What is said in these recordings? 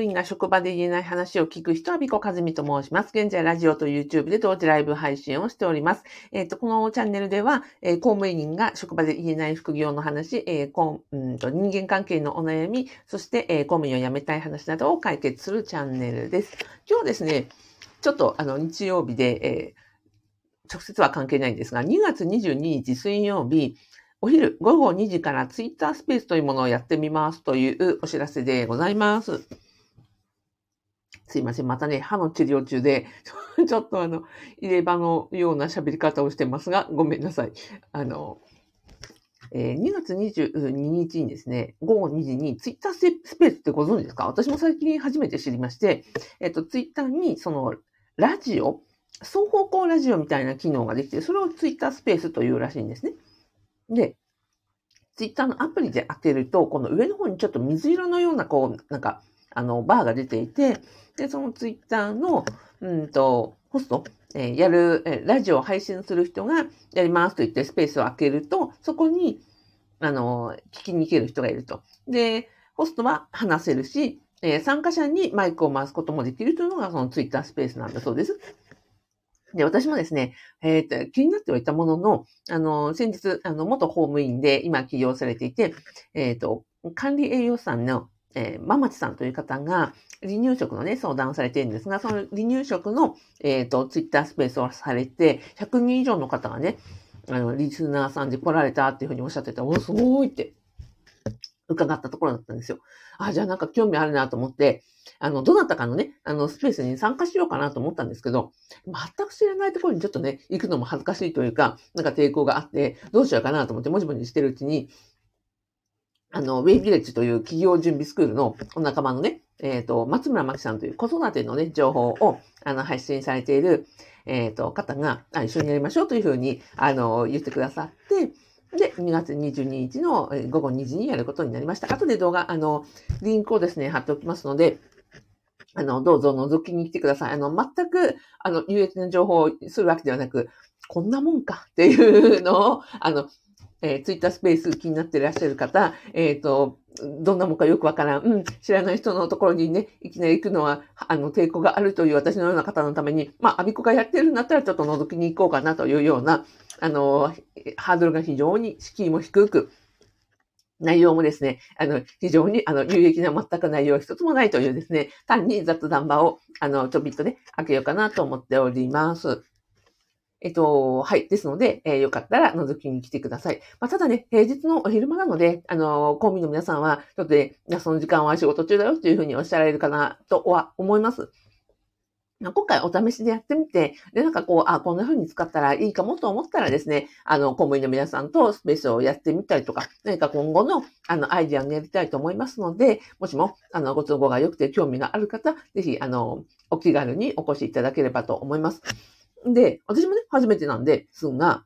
務員が職場で言えない話を聞く人は、ビコカズミと申します。現在、ラジオと YouTube で同時ライブ配信をしております。えっ、ー、と、このチャンネルでは、えー、公務員が職場で言えない副業の話、えー、こうんと人間関係のお悩み、そして、えー、公務員を辞めたい話などを解決するチャンネルです。今日ですね、ちょっとあの日曜日で、えー、直接は関係ないんですが、2月22日水曜日、お昼午後2時からツイッタースペースというものをやってみますというお知らせでございます。すいません。またね、歯の治療中で、ちょっとあの、入れ歯のような喋り方をしてますが、ごめんなさい。あの、えー、2月22日にですね、午後2時にツイッタースペースってご存知ですか？私も最近初めて知りまして、えっ、と、ツイッターにその、ラジオ、双方向ラジオみたいな機能ができて、それをツイッタースペースというらしいんですね。で、ツイッターのアプリで開けると、この上の方にちょっと水色のような、こう、なんか、あの、バーが出ていて、で、そのツイッターの、うんと、ホスト、えー、やる、えー、ラジオを配信する人がやりますと言ってスペースを開けると、そこに、あの、聞きに行ける人がいると。で、ホストは話せるし、えー、参加者にマイクを回すこともできるというのがそのツイッタースペースなんだそうです。で、私もですね、えー、と気になってはいたものの、あの、先日、あの、元公務員で今起業されていて、えっ、ー、と、管理栄養士さんの、えー、ママチさんという方が、離乳食のね、相談をされているんですが、その離乳食の、えっ、ー、と、ツイッタースペースをされて、100人以上の方がね、あの、リスナーさんで来られたっていうふうにおっしゃってて、お、すごいって伺ったところだったんですよ。あ、じゃあなんか興味あるなと思って、あの、どなたかのね、あの、スペースに参加しようかなと思ったんですけど、全く知らないところにちょっとね、行くのも恥ずかしいというか、なんか抵抗があって、どうしようかなと思って、もじもじしてるうちに、あの、ウェイビレッジという企業準備スクールのお仲間のね、えっ、ー、と、松村真紀さんという子育てのね、情報を、あの、配信されている、えっ、ー、と、方が、一緒にやりましょうというふうに、あの、言ってくださって、で、2月22日の午後2時にやることになりました。後で動画、あの、リンクをですね、貼っておきますので、あの、どうぞ覗きに来てください。あの、全く、あの、有益な情報をするわけではなく、こんなもんかっていうのを、あの、えー、ツイッタースペース気になっていらっしゃる方、えっ、ー、と、どんなもんかよくわからん。うん、知らない人のところにね、いきなり行くのは、あの、抵抗があるという私のような方のために、まあ、アビコがやってるんだったらちょっと覗きに行こうかなというような、あの、ハードルが非常に敷居も低く、内容もですね、あの、非常に、あの、有益な全く内容一つもないというですね、単に雑談場を、あの、ちょびっとね、開けようかなと思っております。えっと、はい。ですので、えー、よかったら覗きに来てください。まあ、ただね、平日のお昼間なので、あの、公民の皆さんは、ちょっとね、その時間は仕事中だよというふうにおっしゃられるかなとは思います。今回お試しでやってみて、で、なんかこう、あ、こんな風に使ったらいいかもと思ったらですね、あの、公務員の皆さんとスペースをやってみたりとか、何か今後の、あの、アイディアをやりたいと思いますので、もしも、あの、ご都合が良くて興味がある方、ぜひ、あの、お気軽にお越しいただければと思います。で、私もね、初めてなんですが、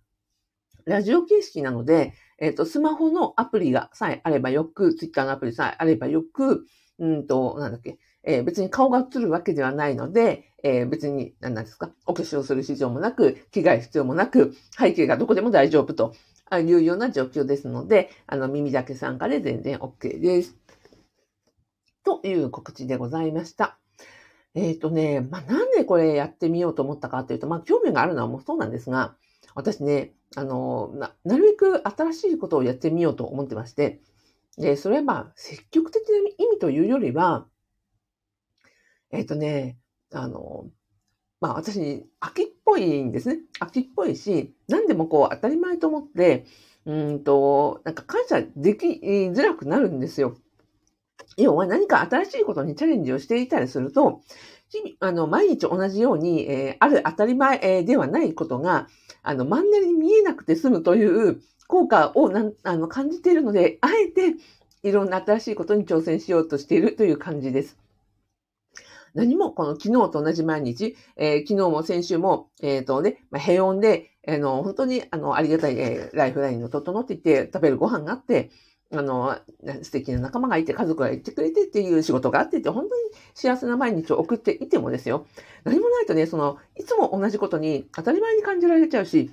ラジオ形式なので、えっ、ー、と、スマホのアプリがさえあればよく、ツイッターのアプリさえあればよく、うんと、なんだっけ、えー、別に顔が映るわけではないので、えー、別に、何なんですか、お化粧する必要もなく、着替え必要もなく、背景がどこでも大丈夫というような状況ですので、あの、耳だけ参加で全然 OK です。という告知でございました。えっ、ー、とね、まあ、なんでこれやってみようと思ったかというと、まあ、興味があるのはもうそうなんですが、私ね、あの、な、なるべく新しいことをやってみようと思ってまして、で、それはまあ、積極的な意味というよりは、えっ、ー、とね、あの、まあ私、秋っぽいんですね。秋っぽいし、何でもこう当たり前と思って、うんと、なんか感謝できづらくなるんですよ。要は何か新しいことにチャレンジをしていたりすると、あの、毎日同じように、えー、ある当たり前、えー、ではないことが、あの、マンネリに見えなくて済むという効果をなんあの感じているので、あえていろんな新しいことに挑戦しようとしているという感じです。何もこの昨日と同じ毎日、えー、昨日も先週も、えっ、ー、とね、まあ、平穏で、あの、本当に、あの、ありがたい、えー、ライフラインの整っていて、食べるご飯があって、あの、素敵な仲間がいて、家族がいてくれてっていう仕事があってて、本当に幸せな毎日を送っていてもですよ。何もないとね、その、いつも同じことに当たり前に感じられちゃうし、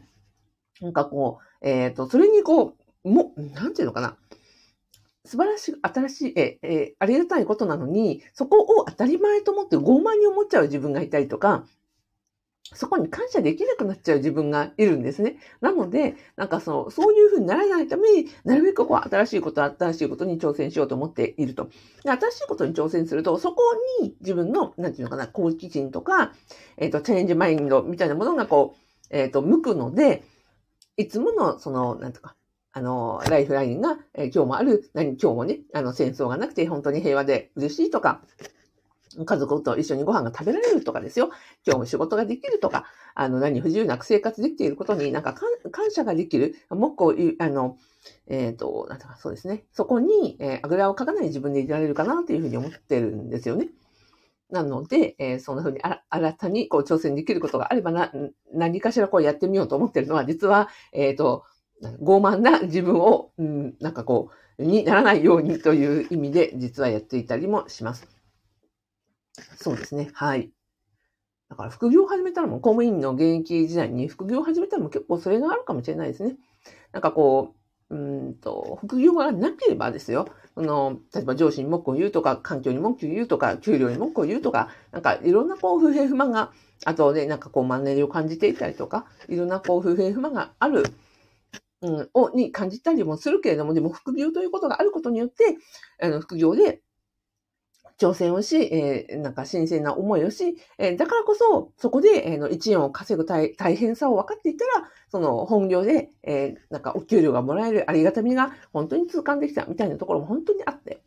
なんかこう、えっ、ー、と、それにこう、も、なんていうのかな。素晴らしい、新しい、え、え、ありがたいことなのに、そこを当たり前と思って傲慢に思っちゃう自分がいたりとか、そこに感謝できなくなっちゃう自分がいるんですね。なので、なんかそう、そういうふうにならないために、なるべくこう、新しいこと、新しいことに挑戦しようと思っていると。で新しいことに挑戦すると、そこに自分の、なんていうのかな、好奇心とか、えっ、ー、と、チャレンジマインドみたいなものがこう、えっ、ー、と、向くので、いつもの、その、なんとか、あの、ライフラインが、えー、今日もある、何、今日もね、あの、戦争がなくて本当に平和で嬉しいとか、家族と一緒にご飯が食べられるとかですよ。今日も仕事ができるとか、あの、何不自由なく生活できていることになんか感謝ができる。もうこう、あの、えっ、ー、と、なんかそうですね。そこに、えー、あぐらをかかない自分でいられるかなというふうに思ってるんですよね。なので、えー、そんなふうに新たにこう挑戦できることがあればな、何かしらこうやってみようと思ってるのは、実は、えっ、ー、と、傲慢な自分を、うん、なんかこう、にならないようにという意味で、実はやっていたりもします。そうですね。はい。だから副業を始めたらも公務員の現役時代に副業を始めたらも結構それがあるかもしれないですね。なんかこう、うんと、副業がなければですよ。その、例えば上司に文句を言うとか、環境に文句を言うとか、給料に文句を言うとか、なんかいろんなこう不平不満が、あとね、なんかこうマンネリを感じていたりとか、いろんなこう不平不満がある、うん、を、に感じたりもするけれども、でも副業ということがあることによって、あの、副業で挑戦をし、えー、なんか新鮮な思いをし、えー、だからこそ、そこで、えー、の1円を稼ぐ大変さを分かっていたら、その本業で、えー、なんかお給料がもらえるありがたみが本当に痛感できたみたいなところも本当にあって。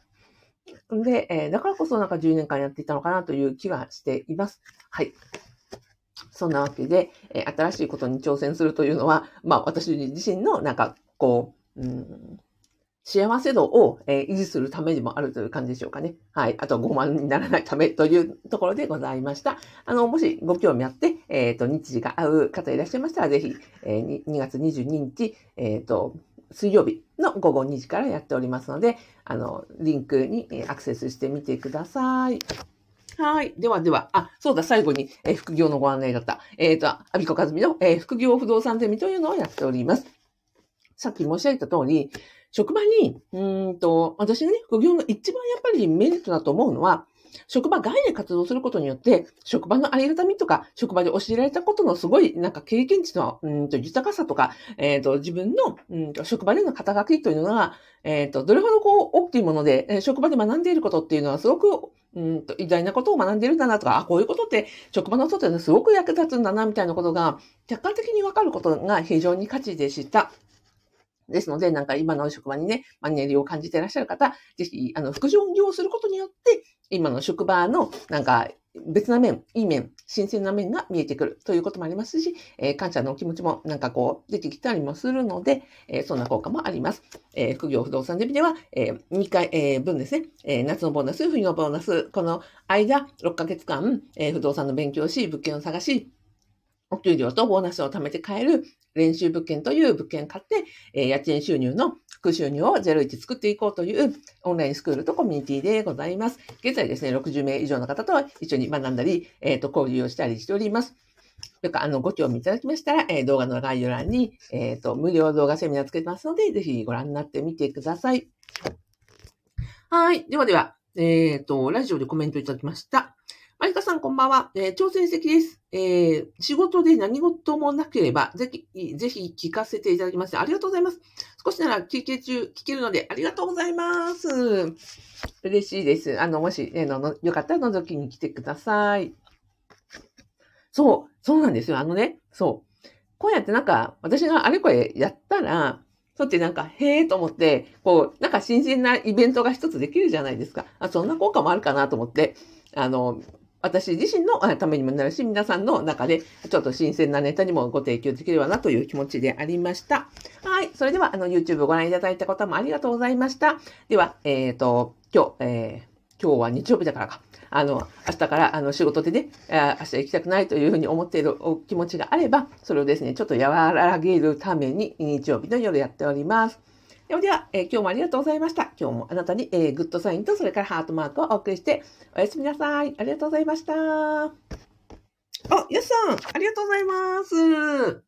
で、えー、だからこそなんか10年間やっていたのかなという気がしています。はい。そんなわけで、えー、新しいことに挑戦するというのは、まあ私自身のなんかこう、うん、幸せ度を、えー、維持するためにもあるという感じでしょうかね。はい。あと、傲慢にならないためというところでございました。あの、もしご興味あって、えっ、ー、と、日時が合う方いらっしゃいましたら、ぜひ、えー、2月22日、えっ、ー、と、水曜日の午後2時からやっておりますので、あの、リンクにアクセスしてみてください。はい。ではでは、あ、そうだ、最後に、えー、副業のご案内だった。えっ、ー、と、アビコカズミの、えー、副業不動産ゼミというのをやっております。さっき申し上げた通り、職場に、うんと、私がね、副業の一番やっぱりメリットだと思うのは、職場外で活動することによって、職場のありがたみとか、職場で教えられたことのすごい、なんか経験値の、うんと、豊かさとか、えっ、ー、と、自分の、うんと、職場での肩書きというのは、えっ、ー、と、どれほどこう、大きいもので、え、職場で学んでいることっていうのはすごく、うんと、偉大なことを学んでいるんだなとか、あ、こういうことって職場の外ですごく役立つんだな、みたいなことが、客観的にわかることが非常に価値でした。ですので、なんか今の職場にね、マニュアルを感じていらっしゃる方、ぜひ、あの、副業をすることによって、今の職場の、なんか、別な面、いい面、新鮮な面が見えてくるということもありますし、えー、感謝のお気持ちもなんかこう出てきたりもするので、えー、そんな効果もあります。えー、副業不動産デビでは、えー、2回、えー、分ですね、えー、夏のボーナス、冬のボーナス、この間6ヶ月間、えー、不動産の勉強し、物件を探し、お給料とボーナスを貯めて買える練習物件という物件を買って、え、家賃収入の副収入を01作っていこうというオンラインスクールとコミュニティでございます。現在ですね、60名以上の方と一緒に学んだり、えっ、ー、と、交流をしたりしております。というか、あの、ご興味いただきましたら、えー、動画の概要欄に、えっ、ー、と、無料動画セミナーつけてますので、ぜひご覧になってみてください。はい。ではでは、えっ、と、ラジオでコメントいただきました。ばんは。えー、挑戦的です。えー、仕事で何事もなければ、ぜひ、ぜひ聞かせていただきまして、ありがとうございます。少しなら休憩中聞けるので、ありがとうございます。嬉しいです。あの、もし、えー、の、よかったら覗きに来てください。そう、そうなんですよ。あのね、そう。こうやってなんか、私があれこれやったら、そうってなんか、へえと思って、こう、なんか新鮮なイベントが一つできるじゃないですか。あ、そんな効果もあるかなと思って、あの、私自身のためにもなるし、皆さんの中でちょっと新鮮なネタにもご提供できればなという気持ちでありました。はい。それでは、あの、YouTube をご覧いただいた方もありがとうございました。では、えっ、ー、と、今日、えー、今日は日曜日だからか。あの、明日からあの仕事でね、明日行きたくないというふうに思っているお気持ちがあれば、それをですね、ちょっと和らげるために日曜日の夜やっております。では、えー、今日もありがとうございました。今日もあなたに、えー、グッドサインとそれからハートマークをお送りして、おやすみなさい。ありがとうございました。あ、やすさん、ありがとうございます。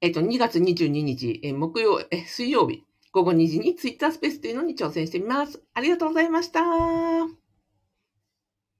えっ、ー、と、2月22日、えー、木曜、えー、水曜日、午後2時にツイッタースペースというのに挑戦してみます。ありがとうございました。